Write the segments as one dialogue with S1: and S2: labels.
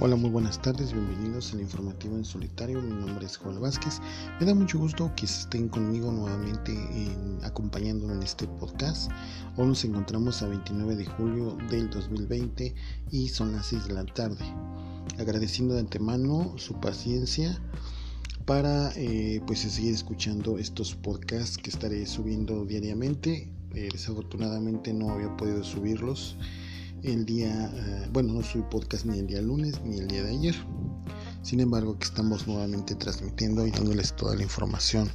S1: Hola, muy buenas tardes, bienvenidos al informativo en solitario. Mi nombre es Joel Vázquez. Me da mucho gusto que estén conmigo nuevamente acompañándome en este podcast. Hoy nos encontramos a 29 de julio del 2020 y son las 6 de la tarde. Agradeciendo de antemano su paciencia para eh, pues seguir escuchando estos podcasts que estaré subiendo diariamente. Eh, desafortunadamente no había podido subirlos el día, eh, bueno, no soy podcast ni el día lunes ni el día de ayer. Sin embargo, que estamos nuevamente transmitiendo y dándoles toda la información.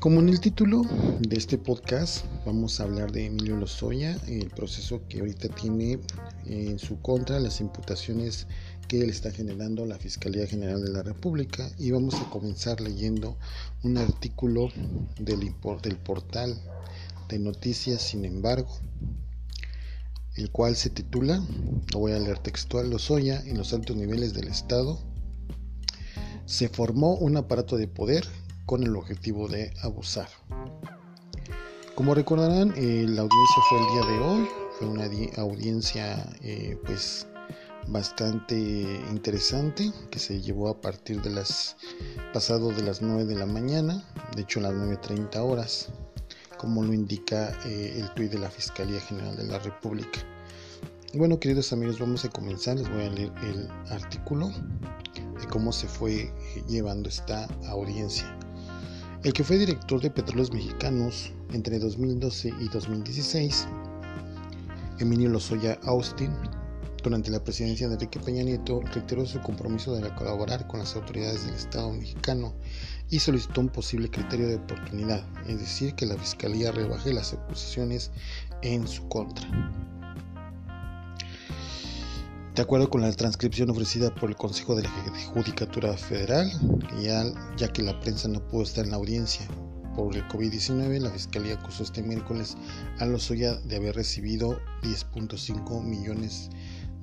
S1: Como en el título de este podcast, vamos a hablar de Emilio Lozoya, el proceso que ahorita tiene en su contra, las imputaciones que le está generando la Fiscalía General de la República y vamos a comenzar leyendo un artículo del, del portal de noticias, sin embargo, el cual se titula, lo voy a leer textual, Lozoya en los altos niveles del Estado, se formó un aparato de poder con el objetivo de abusar. Como recordarán, eh, la audiencia fue el día de hoy, fue una audiencia eh, pues bastante interesante que se llevó a partir de las pasado de las 9 de la mañana, de hecho las 9.30 horas como lo indica eh, el tuit de la Fiscalía General de la República. Bueno, queridos amigos, vamos a comenzar. Les voy a leer el artículo de cómo se fue eh, llevando esta audiencia. El que fue director de Petróleos Mexicanos entre 2012 y 2016, Emilio Lozoya Austin, durante la presidencia de Enrique Peña Nieto, reiteró su compromiso de colaborar con las autoridades del Estado mexicano y solicitó un posible criterio de oportunidad, es decir, que la Fiscalía rebaje las acusaciones en su contra. De acuerdo con la transcripción ofrecida por el Consejo de la Judicatura Federal, ya, que la prensa no pudo estar en la audiencia por el COVID-19, la Fiscalía acusó este miércoles a Lozoya de haber recibido 10.5 millones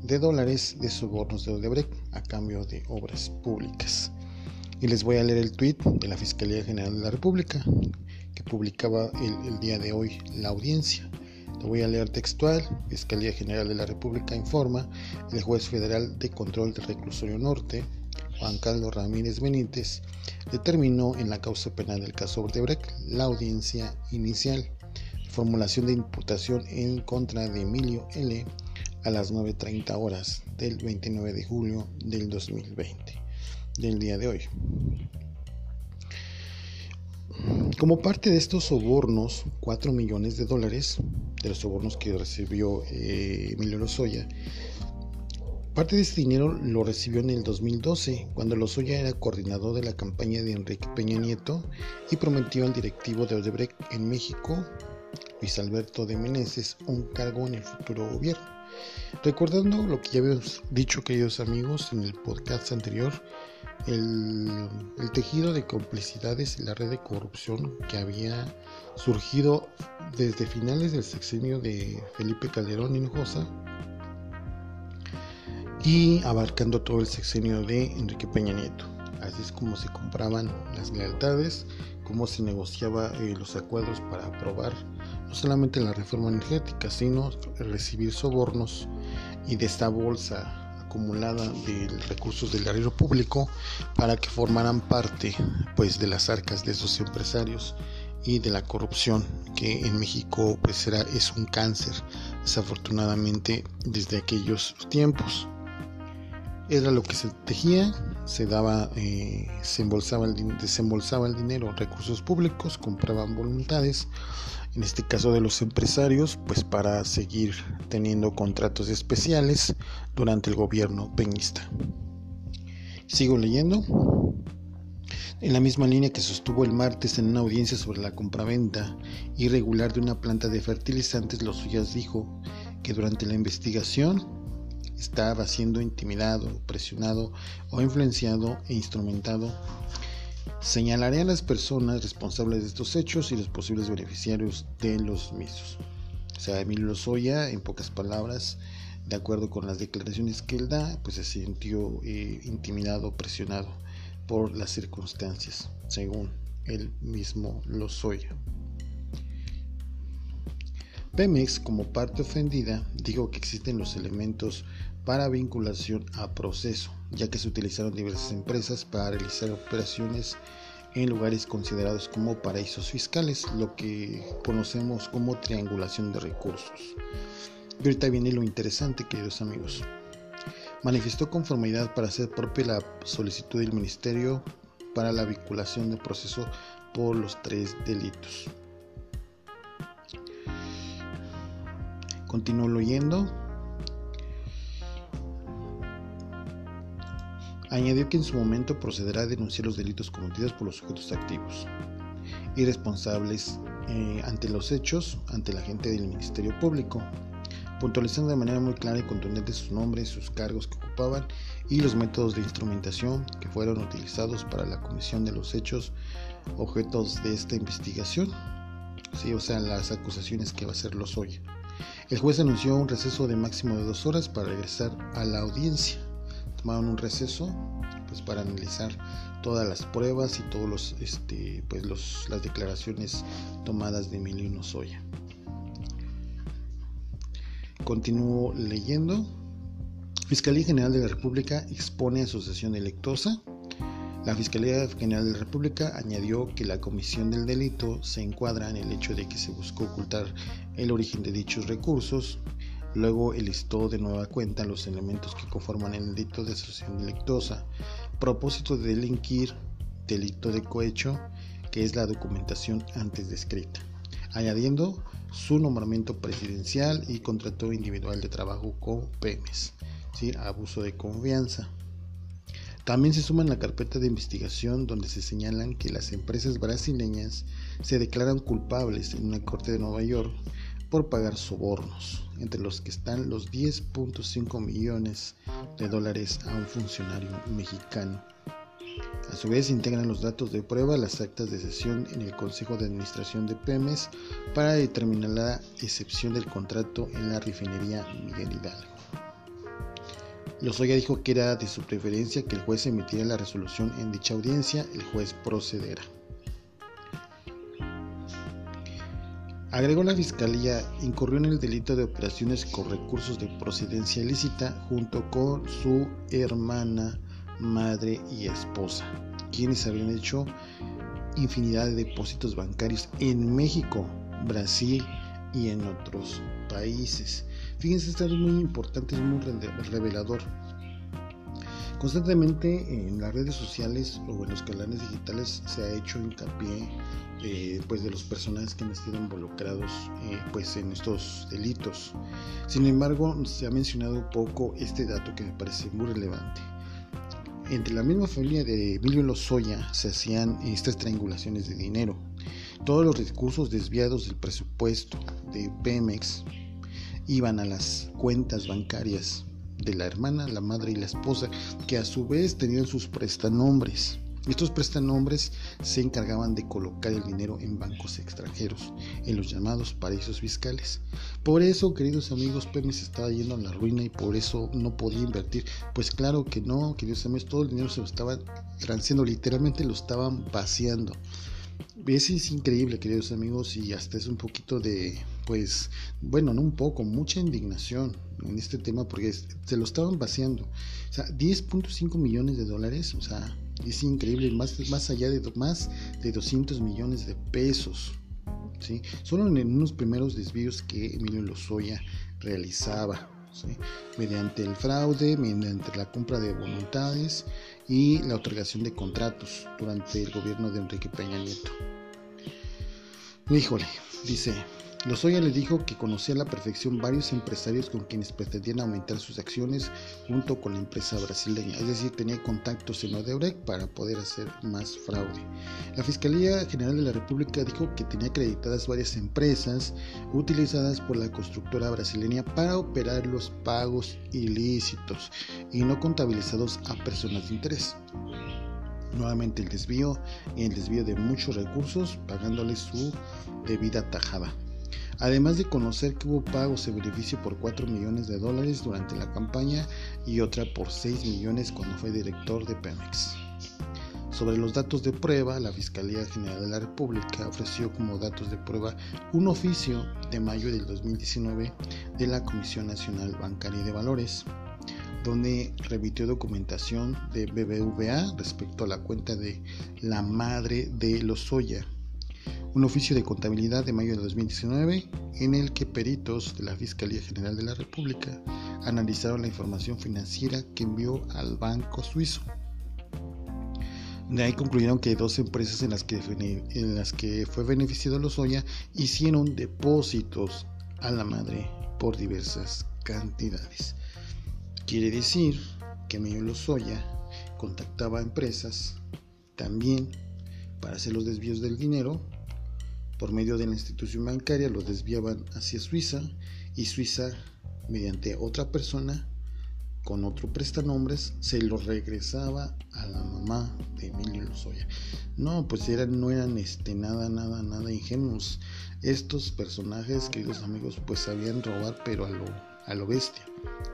S1: de dólares de sobornos de Odebrecht a cambio de obras públicas. Y les voy a leer el tuit de la Fiscalía General de la República que publicaba el, día de hoy la audiencia. Lo voy a leer textual. Fiscalía General de la República informa, el juez federal de control del reclusorio norte, Juan Carlos Ramírez Benítez, determinó en la causa penal del caso Odebrecht la audiencia inicial, formulación de imputación en contra de Emilio L a las 9.30 horas del 29 de julio del 2020, del día de hoy. Como parte de estos sobornos, 4 millones de dólares, de los sobornos que recibió eh, Emilio Lozoya, parte de este dinero lo recibió en el 2012, cuando Lozoya era coordinador de la campaña de Enrique Peña Nieto y prometió al directivo de Odebrecht en México, Luis Alberto de Meneses, un cargo en el futuro gobierno. Recordando lo que ya habíamos dicho, queridos amigos, en el podcast anterior, el, tejido de complicidades y la red de corrupción que había surgido desde finales del sexenio de Felipe Calderón Hinojosa y abarcando todo el sexenio de Enrique Peña Nieto. Así es como se compraban las lealtades, cómo se negociaba eh, los acuerdos para aprobar no solamente la reforma energética, sino recibir sobornos y de esta bolsa acumulada de recursos del erario público para que formaran parte pues de las arcas de esos empresarios y de la corrupción que en México pues era, es un cáncer desafortunadamente desde aquellos tiempos era lo que se tejía se daba eh, se embolsaba el, desembolsaba el dinero recursos públicos compraban voluntades en este caso de los empresarios, pues para seguir teniendo contratos especiales durante el gobierno peñista. Sigo leyendo. En la misma línea que sostuvo el martes en una audiencia sobre la compraventa irregular de una planta de fertilizantes, los suyas dijo que durante la investigación estaba siendo intimidado, presionado o influenciado e instrumentado Señalaré a las personas responsables de estos hechos y los posibles beneficiarios de los mismos. O sea, Emilio Lozoya, en pocas palabras, de acuerdo con las declaraciones que él da, pues se sintió eh, intimidado, presionado por las circunstancias, según él mismo Lozoya. Pemex, como parte ofendida, dijo que existen los elementos para vinculación a proceso, ya que se utilizaron diversas empresas para realizar operaciones en lugares considerados como paraísos fiscales, lo que conocemos como triangulación de recursos. Y ahorita viene lo interesante, queridos amigos. Manifestó conformidad para hacer propia la solicitud del Ministerio para la vinculación de proceso por los tres delitos. Continúo leyendo. Añadió que en su momento procederá a denunciar los delitos cometidos por los sujetos activos y responsables eh, ante los hechos ante la gente del Ministerio Público, puntualizando de manera muy clara y contundente sus nombres, sus cargos que ocupaban y los métodos de instrumentación que fueron utilizados para la comisión de los hechos objetos de esta investigación, sí, o sea, las acusaciones que va a hacer Lozoya. El juez anunció un receso de máximo de dos horas para regresar a la audiencia tomaron un receso pues para analizar todas las pruebas y todos los este pues los, las declaraciones tomadas de Emilio Nozoya. Continúo leyendo. Fiscalía General de la República expone asociación electosa. La Fiscalía General de la República añadió que la comisión del delito se encuadra en el hecho de que se buscó ocultar el origen de dichos recursos Luego listó de nueva cuenta los elementos que conforman el delito de asociación delictosa, propósito de delinquir, delito de cohecho, que es la documentación antes descrita, añadiendo su nombramiento presidencial y contrato individual de trabajo con PEMES, ¿sí? abuso de confianza. También se suma en la carpeta de investigación donde se señalan que las empresas brasileñas se declaran culpables en una corte de Nueva York por pagar sobornos, entre los que están los 10.5 millones de dólares a un funcionario mexicano. A su vez integran los datos de prueba las actas de sesión en el Consejo de Administración de PEMES para determinar la excepción del contrato en la refinería Miguel Hidalgo. Lozoya dijo que era de su preferencia que el juez emitiera la resolución en dicha audiencia, el juez procederá. Agregó la Fiscalía, incurrió en el delito de operaciones con recursos de procedencia ilícita junto con su hermana, madre y esposa, quienes habían hecho infinidad de depósitos bancarios en México, Brasil y en otros países. Fíjense, esto es muy importante, es muy revelador. Constantemente en las redes sociales o en los canales digitales se ha hecho hincapié eh, pues de los personajes que han sido involucrados eh, pues en estos delitos. Sin embargo, se ha mencionado poco este dato que me parece muy relevante. Entre la misma familia de Emilio Lozoya se hacían estas triangulaciones de dinero. Todos los recursos desviados del presupuesto de Pemex iban a las cuentas bancarias de la hermana, la madre y la esposa, que a su vez tenían sus prestanombres. Estos prestanombres se encargaban de colocar el dinero en bancos extranjeros, en los llamados paraísos fiscales. Por eso, queridos amigos, Pemex estaba yendo a la ruina y por eso no podía invertir. Pues claro que no, queridos amigos, todo el dinero se lo estaba transiendo, literalmente lo estaban vaciando. Es, es increíble, queridos amigos, y hasta es un poquito de, pues, bueno, no un poco, mucha indignación en este tema porque se lo estaban vaciando. O sea, 10.5 millones de dólares, o sea, es increíble, más, más allá de más de 200 millones de pesos. ¿sí? Solo en unos primeros desvíos que Emilio Lozoya realizaba. Mediante el fraude, mediante la compra de voluntades y la otorgación de contratos durante el gobierno de Enrique Peña Nieto. Híjole, dice, Lozoya le dijo que conocía a la perfección varios empresarios con quienes pretendían aumentar sus acciones junto con la empresa brasileña, es decir, tenía contactos en Odebrecht para poder hacer más fraude. La Fiscalía General de la República dijo que tenía acreditadas varias empresas utilizadas por la constructora brasileña para operar los pagos ilícitos y no contabilizados a personas de interés. Nuevamente el desvío y el desvío de muchos recursos pagándole su debida tajada además de conocer que hubo pagos de beneficio por 4 millones de dólares durante la campaña y otra por 6 millones cuando fue director de Pemex. Sobre los datos de prueba, la Fiscalía General de la República ofreció como datos de prueba un oficio de mayo del 2019 de la Comisión Nacional Bancaria de Valores, donde remitió documentación de BBVA respecto a la cuenta de la madre de Lozoya. Un oficio de contabilidad de mayo de 2019 en el que peritos de la Fiscalía General de la República analizaron la información financiera que envió al banco suizo. De ahí concluyeron que dos empresas en las que, en las que fue beneficiado Lozoya hicieron depósitos a la madre por diversas cantidades. Quiere decir que Emilio Lozoya contactaba a empresas también para hacer los desvíos del dinero por medio de la institución bancaria, los desviaban hacia Suiza y Suiza, mediante otra persona, con otro prestanombres se lo regresaba a la mamá de Emilio Lozoya. No, pues eran, no eran este, nada, nada, nada ingenuos. Estos personajes, queridos amigos, pues sabían robar, pero a lo, a lo bestia.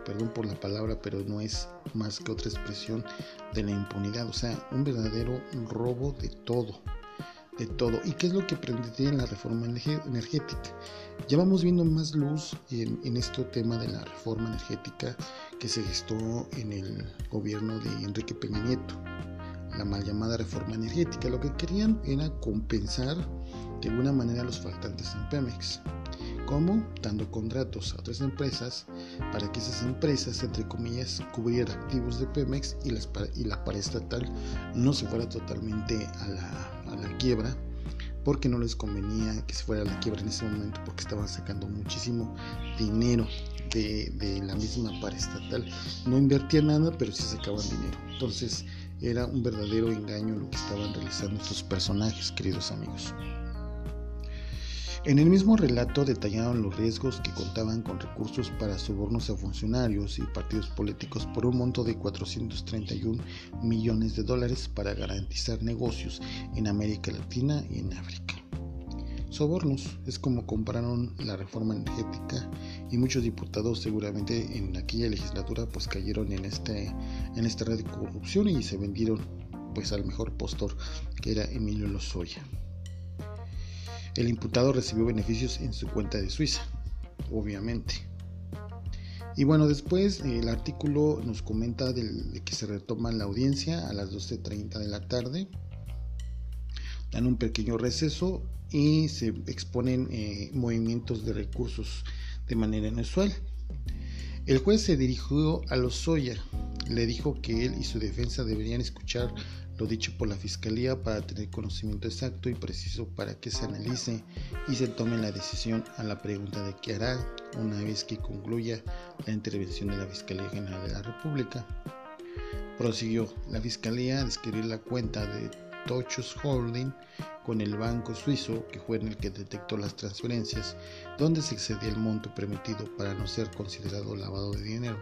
S1: Perdón por la palabra, pero no es más que otra expresión de la impunidad. O sea, un verdadero robo de todo de todo. ¿Y qué es lo que pretende en la reforma energética? Ya vamos viendo más luz en, en este tema de la reforma energética que se gestó en el gobierno de Enrique Peña Nieto, la mal llamada reforma energética. Lo que querían era compensar de alguna manera los faltantes en Pemex. ¿Cómo? Dando contratos a otras empresas para que esas empresas, entre comillas, cubrieran activos de Pemex y, las, y la no se fuera totalmente a la, quiebra porque no les convenía que se fuera a la quiebra en ese momento porque estaban sacando muchísimo dinero de, de la misma paraestatal. No invertían nada, pero sí sacaban dinero. Entonces era un verdadero engaño lo que estaban realizando estos personajes, queridos amigos. En el mismo relato detallaron los riesgos que contaban con recursos para sobornos a funcionarios y partidos políticos por un monto de 431 millones de dólares para garantizar negocios en América Latina y en África. Sobornos es como compararon la reforma energética y muchos diputados seguramente en aquella legislatura pues cayeron en este en esta red de corrupción y se vendieron pues al mejor postor que era Emilio Lozoya. El imputado recibió beneficios en su cuenta de Suiza, obviamente. Y bueno, después el artículo nos comenta de que se retoma la audiencia a las 12.30 de la tarde. Dan un pequeño receso y se exponen eh, movimientos de recursos de manera inusual. El juez se dirigió a Lozoya, le dijo que él y su defensa deberían escuchar lo dicho por la Fiscalía para tener conocimiento exacto y preciso para que se analice y se tome la decisión a la pregunta de qué hará una vez que concluya la intervención de la Fiscalía General de la República. Prosiguió la Fiscalía a describir la cuenta de Tochos Holding con el banco suizo, que fue en el que detectó las transferencias, donde se excedía el monto permitido para no ser considerado lavado de dinero.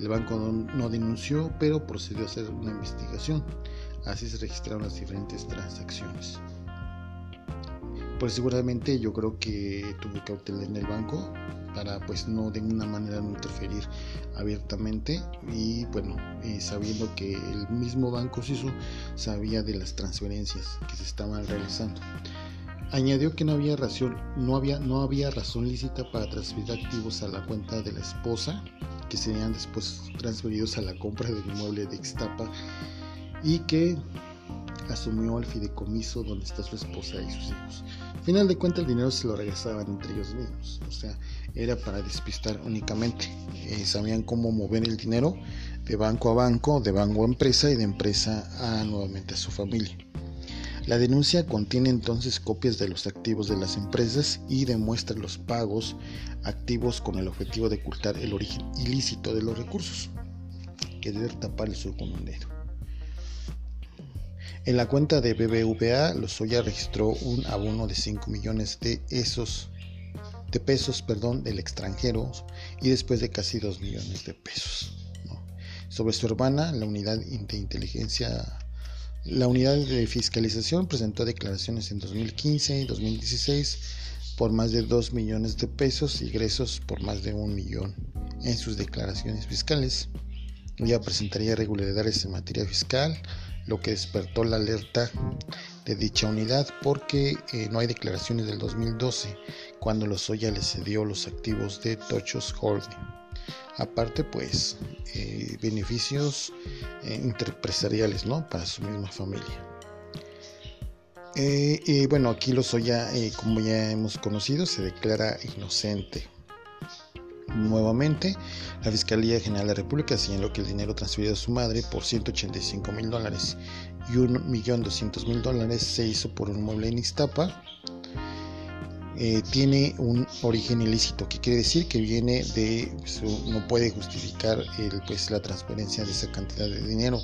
S1: El banco no denunció, pero procedió a hacer una investigación. Así se registraron las diferentes transacciones. Pues seguramente yo creo que tuvo cautela en el banco para pues no de ninguna manera no interferir abiertamente. Y bueno eh, sabiendo que el mismo banco suizo sabía de las transferencias que se estaban realizando. Añadió que no había razón no había no había razón lícita para transferir activos a la cuenta de la esposa que serían después transferidos a la compra del inmueble de Ixtapa y que asumió el fideicomiso donde está su esposa y sus hijos. Al final de cuentas el dinero se lo regresaban entre ellos mismos, o sea, era para despistar únicamente. Eh, sabían cómo mover el dinero de banco a banco, de banco a empresa y de empresa a nuevamente a su familia. La denuncia contiene entonces copias de los activos de las empresas y demuestra los pagos activos con el objetivo de ocultar el origen ilícito de los recursos, querer tapar el sur con un dedo. En la cuenta de BBVA, Lozoya registró un abono de 5 millones de esos de pesos, perdón, del extranjero y después de casi 2 millones de pesos. Sobre su hermana, la unidad de inteligencia, la unidad de fiscalización presentó declaraciones en 2015 y 2016 por más de 2 millones de pesos y egresos por más de 1 millón en sus declaraciones fiscales. Ella presentaría irregularidades en materia fiscal, lo que despertó la alerta de dicha unidad porque eh, no hay declaraciones del 2012 cuando Lozoya le cedió los activos de Tochos Holding. Aparte, pues, eh, beneficios eh, interempresariales, ¿no? Para su misma familia. y bueno, aquí Lozoya, como ya hemos conocido, se declara inocente. Nuevamente, la Fiscalía General de la República señaló que el dinero transferido a su madre por 185 mil dólares y 1.200.000 dólares se hizo por un mueble en Iztapa. Eh, tiene un origen ilícito, que quiere decir que viene de, pues, no puede justificar el, pues, la transferencia de esa cantidad de dinero.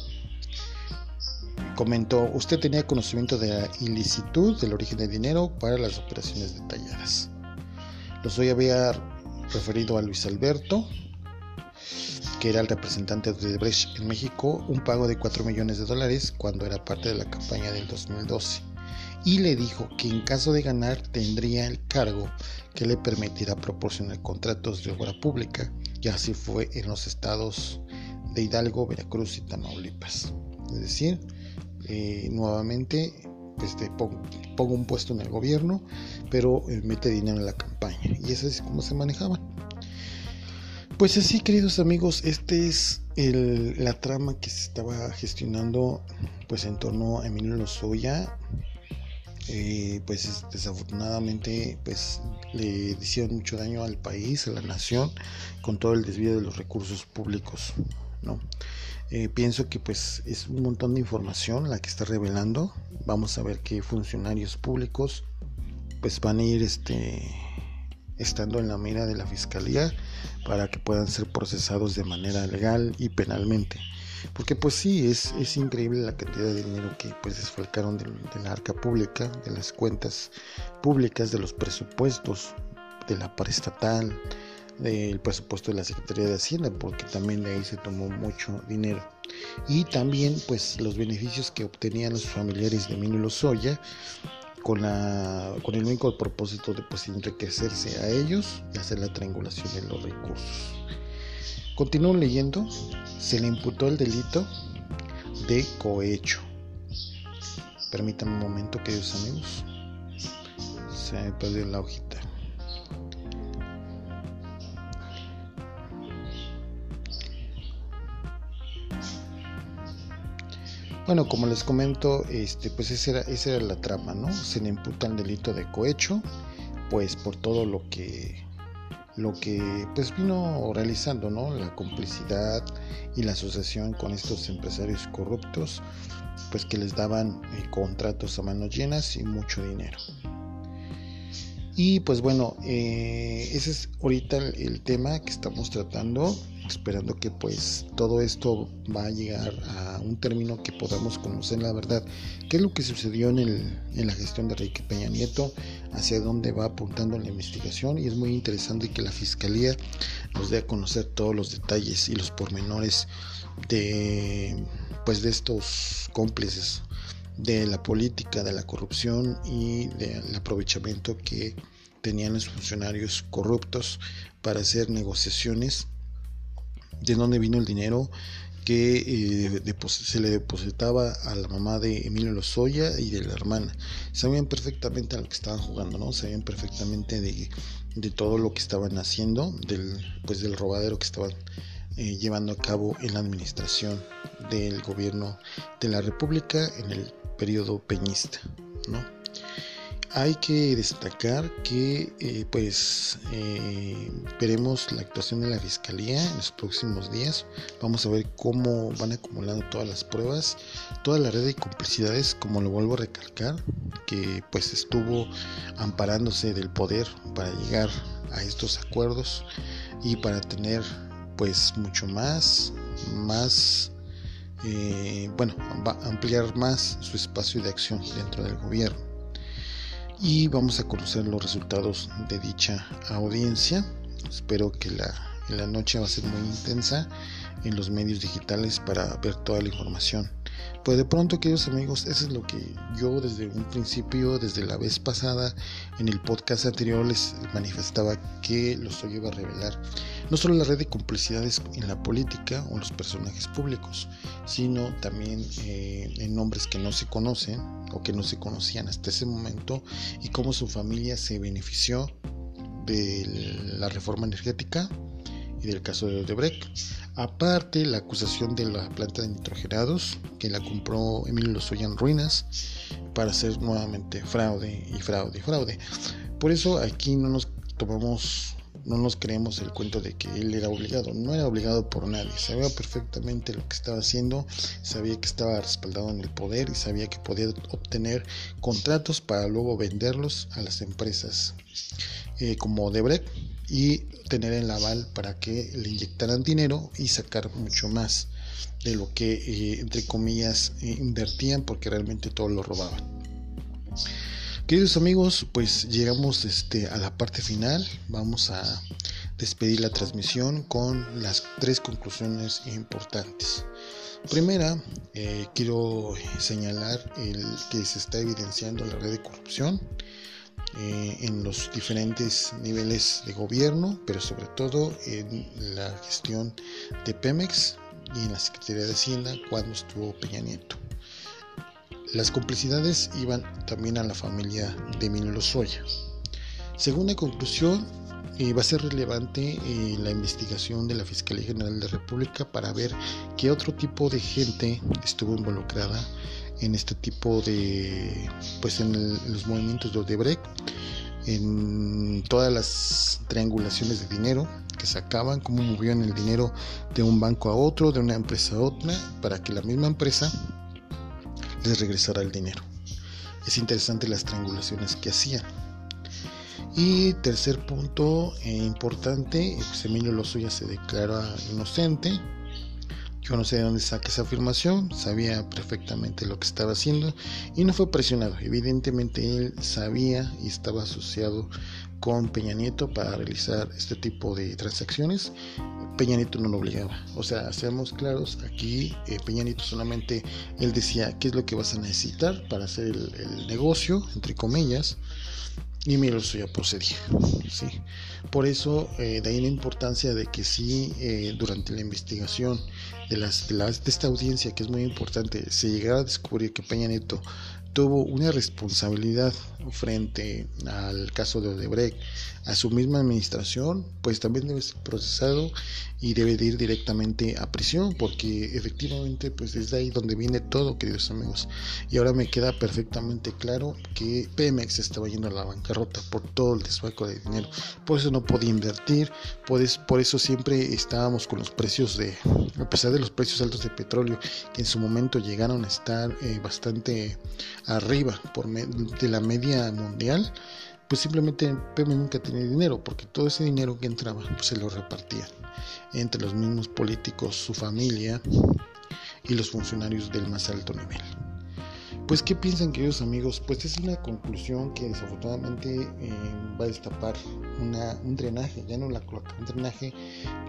S1: Comentó, usted tenía conocimiento de la ilicitud del origen del dinero para las operaciones detalladas. Los hoy había referido a Luis Alberto, que era el representante de Brecht en México, un pago de 4 millones de dólares cuando era parte de la campaña del 2012. Y le dijo que en caso de ganar tendría el cargo que le permitirá proporcionar contratos de obra pública, y así fue en los estados de Hidalgo, Veracruz y Tamaulipas. Es decir, eh, nuevamente pues pongo, un puesto en el gobierno, pero mete dinero en la campaña. Y eso es como se manejaban. Pues así, queridos amigos, este es la trama que se estaba gestionando pues en torno a Emilio Lozoya. Eh, pues desafortunadamente pues le hicieron mucho daño al país, a la nación, con todo el desvío de los recursos públicos, ¿no? Eh, pienso que pues es un montón de información la que está revelando. Vamos a ver qué funcionarios públicos pues van a ir este estando en la mira de la fiscalía para que puedan ser procesados de manera legal y penalmente. Porque pues sí, es, es increíble la cantidad de dinero que pues desfalcaron de, la arca pública, de las cuentas públicas, de los presupuestos de la parestatal, del presupuesto de la Secretaría de Hacienda, porque también de ahí se tomó mucho dinero. Y también pues los beneficios que obtenían los familiares de Emilio Lozoya con, la, con el único propósito de pues, enriquecerse a ellos y hacer la triangulación de los recursos. Continúo leyendo, se le imputó el delito de cohecho. Permítanme un momento, queridos amigos. Se me perdió la hojita. Bueno, como les comento, este, pues esa era, esa era la trama, ¿no? Se le imputa el delito de cohecho, pues por todo lo que lo que pues vino realizando, ¿no? La complicidad y la asociación con estos empresarios corruptos, pues que les daban eh, contratos a manos llenas y mucho dinero. Y pues bueno, eh, ese es ahorita el, tema que estamos tratando, esperando que pues todo esto va a llegar a un término que podamos conocer la verdad, qué es lo que sucedió en, el, en la gestión de Enrique Peña Nieto, hacia dónde va apuntando la investigación y es muy interesante que la Fiscalía nos dé a conocer todos los detalles y los pormenores de pues de estos cómplices de la política, de la corrupción y del aprovechamiento que tenían los funcionarios corruptos para hacer negociaciones, de dónde vino el dinero que eh, se le depositaba a la mamá de Emilio Lozoya y de la hermana. Sabían perfectamente a lo que estaban jugando, ¿no? Sabían perfectamente de, todo lo que estaban haciendo, del, pues del robadero que estaban eh, llevando a cabo en la administración del gobierno de la República en el periodo peñista, ¿no? Hay que destacar que eh, pues eh, veremos la actuación de la fiscalía en los próximos días. Vamos a ver cómo van acumulando todas las pruebas, toda la red de complicidades, como lo vuelvo a recalcar, que pues estuvo amparándose del poder para llegar a estos acuerdos y para tener pues mucho más, más eh, bueno, va a ampliar más su espacio de acción dentro del gobierno. Y vamos a conocer los resultados de dicha audiencia. Espero que la, la noche va a ser muy intensa en los medios digitales para ver toda la información. Pues de pronto, queridos amigos, eso es lo que yo desde un principio, desde la vez pasada, en el podcast anterior les manifestaba que los iba a revelar no solo la red de complicidades en la política o los personajes públicos, sino también eh, en nombres que no se conocen o que no se conocían hasta ese momento y cómo su familia se benefició de la reforma energética y del caso de Odebrecht. Aparte, la acusación de la planta de nitrogenados que la compró Emilio Lozoya en ruinas para hacer nuevamente fraude y fraude y fraude. Por eso aquí no nos tomamos no nos creemos el cuento de que él era obligado, no era obligado por nadie, sabía perfectamente lo que estaba haciendo, sabía que estaba respaldado en el poder y sabía que podía obtener contratos para luego venderlos a las empresas eh, como Debrecht y tener el aval para que le inyectaran dinero y sacar mucho más de lo que eh, entre comillas eh, invertían porque realmente todo lo robaban. Queridos amigos, pues llegamos este, a la parte final. Vamos a despedir la transmisión con las tres conclusiones importantes. Primera, eh, quiero señalar el que se está evidenciando la red de corrupción eh, en los diferentes niveles de gobierno, pero sobre todo en la gestión de Pemex y en la Secretaría de Hacienda cuando estuvo Peña Nieto. Las complicidades iban también a la familia de Emilio Lozoya. Segunda conclusión, eh, va a ser relevante eh, la investigación de la Fiscalía General de la República para ver qué otro tipo de gente estuvo involucrada en este tipo de, pues en, los movimientos de Odebrecht, en todas las triangulaciones de dinero que sacaban, cómo movían el dinero de un banco a otro, de una empresa a otra, para que la misma empresa les regresará el dinero. Es interesante las triangulaciones que hacían. Y tercer punto eh, importante, pues Emilio Lozoya se declara inocente. Yo no sé de dónde saca esa afirmación, sabía perfectamente lo que estaba haciendo y no fue presionado. Evidentemente él sabía y estaba asociado con Peña Nieto para realizar este tipo de transacciones Peña Nieto no lo obligaba. O sea, seamos claros, aquí eh, Peña Nieto solamente él decía qué es lo que vas a necesitar para hacer el, negocio, entre comillas, y mira, eso ya procedía. ¿sí? Por eso, eh, de ahí la importancia de que sí, eh, durante la investigación de, las, de, de esta audiencia, que es muy importante, se llegara a descubrir que Peña Nieto tuvo una responsabilidad frente al caso de Odebrecht a su misma administración, pues también debe ser procesado y debe de ir directamente a prisión, porque efectivamente pues desde ahí donde viene todo, queridos amigos. Y ahora me queda perfectamente claro que Pemex estaba yendo a la bancarrota por todo el desfalco de dinero, por eso no podía invertir, por por eso siempre estábamos con los precios de, a pesar de los precios altos de petróleo, que en su momento llegaron a estar eh, bastante arriba por de la media mundial, pues simplemente Pemex nunca tenía dinero, porque todo ese dinero que entraba pues se lo repartían entre los mismos políticos, su familia y los funcionarios del más alto nivel. Pues, ¿qué piensan, queridos amigos? Pues es una conclusión que desafortunadamente eh, va a destapar un drenaje, ya no la coloca, un drenaje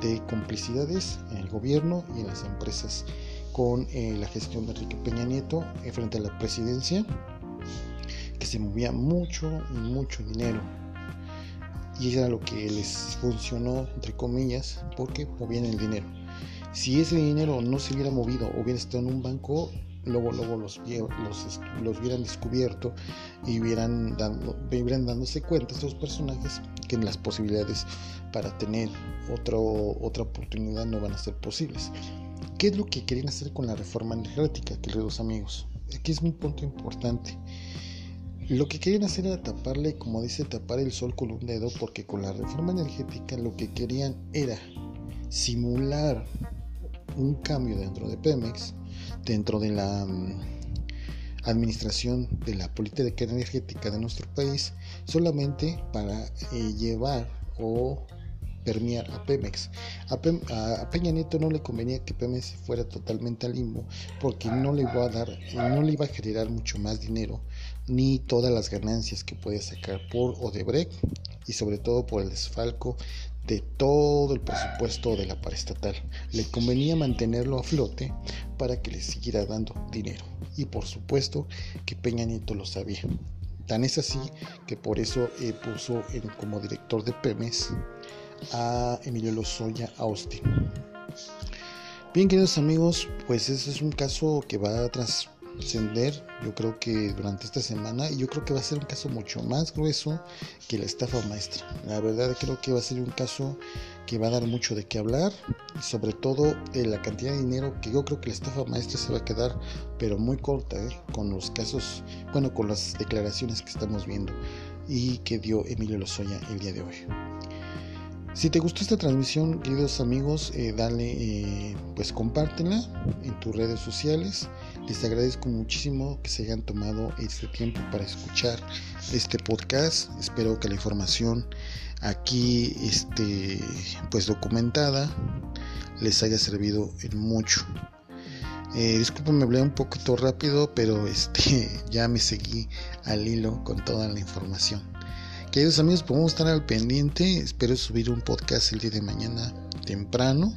S1: de complicidades en el gobierno y en las empresas con eh, la gestión de Enrique Peña Nieto eh, frente a la presidencia, que se movía mucho y mucho dinero. Y eso era lo que les funcionó, entre comillas, porque movían el dinero. Si ese dinero no se hubiera movido o hubiera estado en un banco, luego, luego los, los, los hubieran descubierto y hubieran, dando, hubieran dándose cuenta estos personajes que las posibilidades para tener otro, otra oportunidad no van a ser posibles. ¿Qué es lo que querían hacer con la reforma energética, queridos amigos? Aquí es un punto importante. Lo que querían hacer era taparle, como dice, tapar el sol con un dedo, porque con la reforma energética lo que querían era simular un cambio dentro de Pemex, dentro de la mm, administración de la política energética de nuestro país, solamente para eh, llevar o permear a Pemex. A, Peña Nieto no le convenía que Pemex fuera totalmente al limbo porque no le iba a dar, no le iba a generar mucho más dinero ni todas las ganancias que puede sacar por Odebrecht y sobre todo por el desfalco de todo el presupuesto de la paraestatal. Le convenía mantenerlo a flote para que le siguiera dando dinero. Y por supuesto que Peña Nieto lo sabía. Tan es así que por eso eh, puso en, como director de Pemex a Emilio Lozoya Austin. Bien, queridos amigos, pues ese es un caso que va a trascender, yo creo que durante esta semana, y yo creo que va a ser un caso mucho más grueso que la estafa maestra. La verdad creo que va a ser un caso que va a dar mucho de qué hablar sobre todo eh, la cantidad de dinero que yo creo que la estafa maestra se va a quedar pero muy corta eh, con los casos, bueno, con las declaraciones que estamos viendo y que dio Emilio Lozoya el día de hoy. Si te gustó esta transmisión, queridos amigos, eh, dale, pues compártela en tus redes sociales. Les agradezco muchísimo que se hayan tomado este tiempo para escuchar este podcast. Espero que la información aquí este, pues documentada les haya servido en mucho. Eh, disculpen, hablé un poquito rápido, pero este, ya me seguí al hilo con toda la información. Queridos amigos, podemos estar al pendiente. Espero subir un podcast el día de mañana temprano.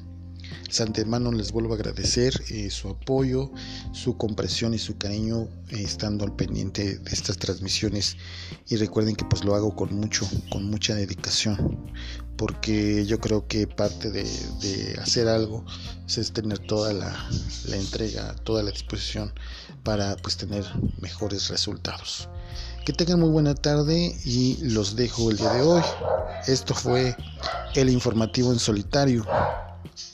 S1: Santemano les vuelvo a agradecer eh, su apoyo, su comprensión y su cariño eh, estando al pendiente de estas transmisiones y recuerden que pues lo hago con mucho, con mucha dedicación porque yo creo que parte de, hacer algo es tener toda la, la, entrega, toda la disposición para pues tener mejores resultados. Que tengan muy buena tarde y los dejo el día de hoy. Esto fue el informativo en solitario.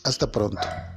S1: Hasta pronto.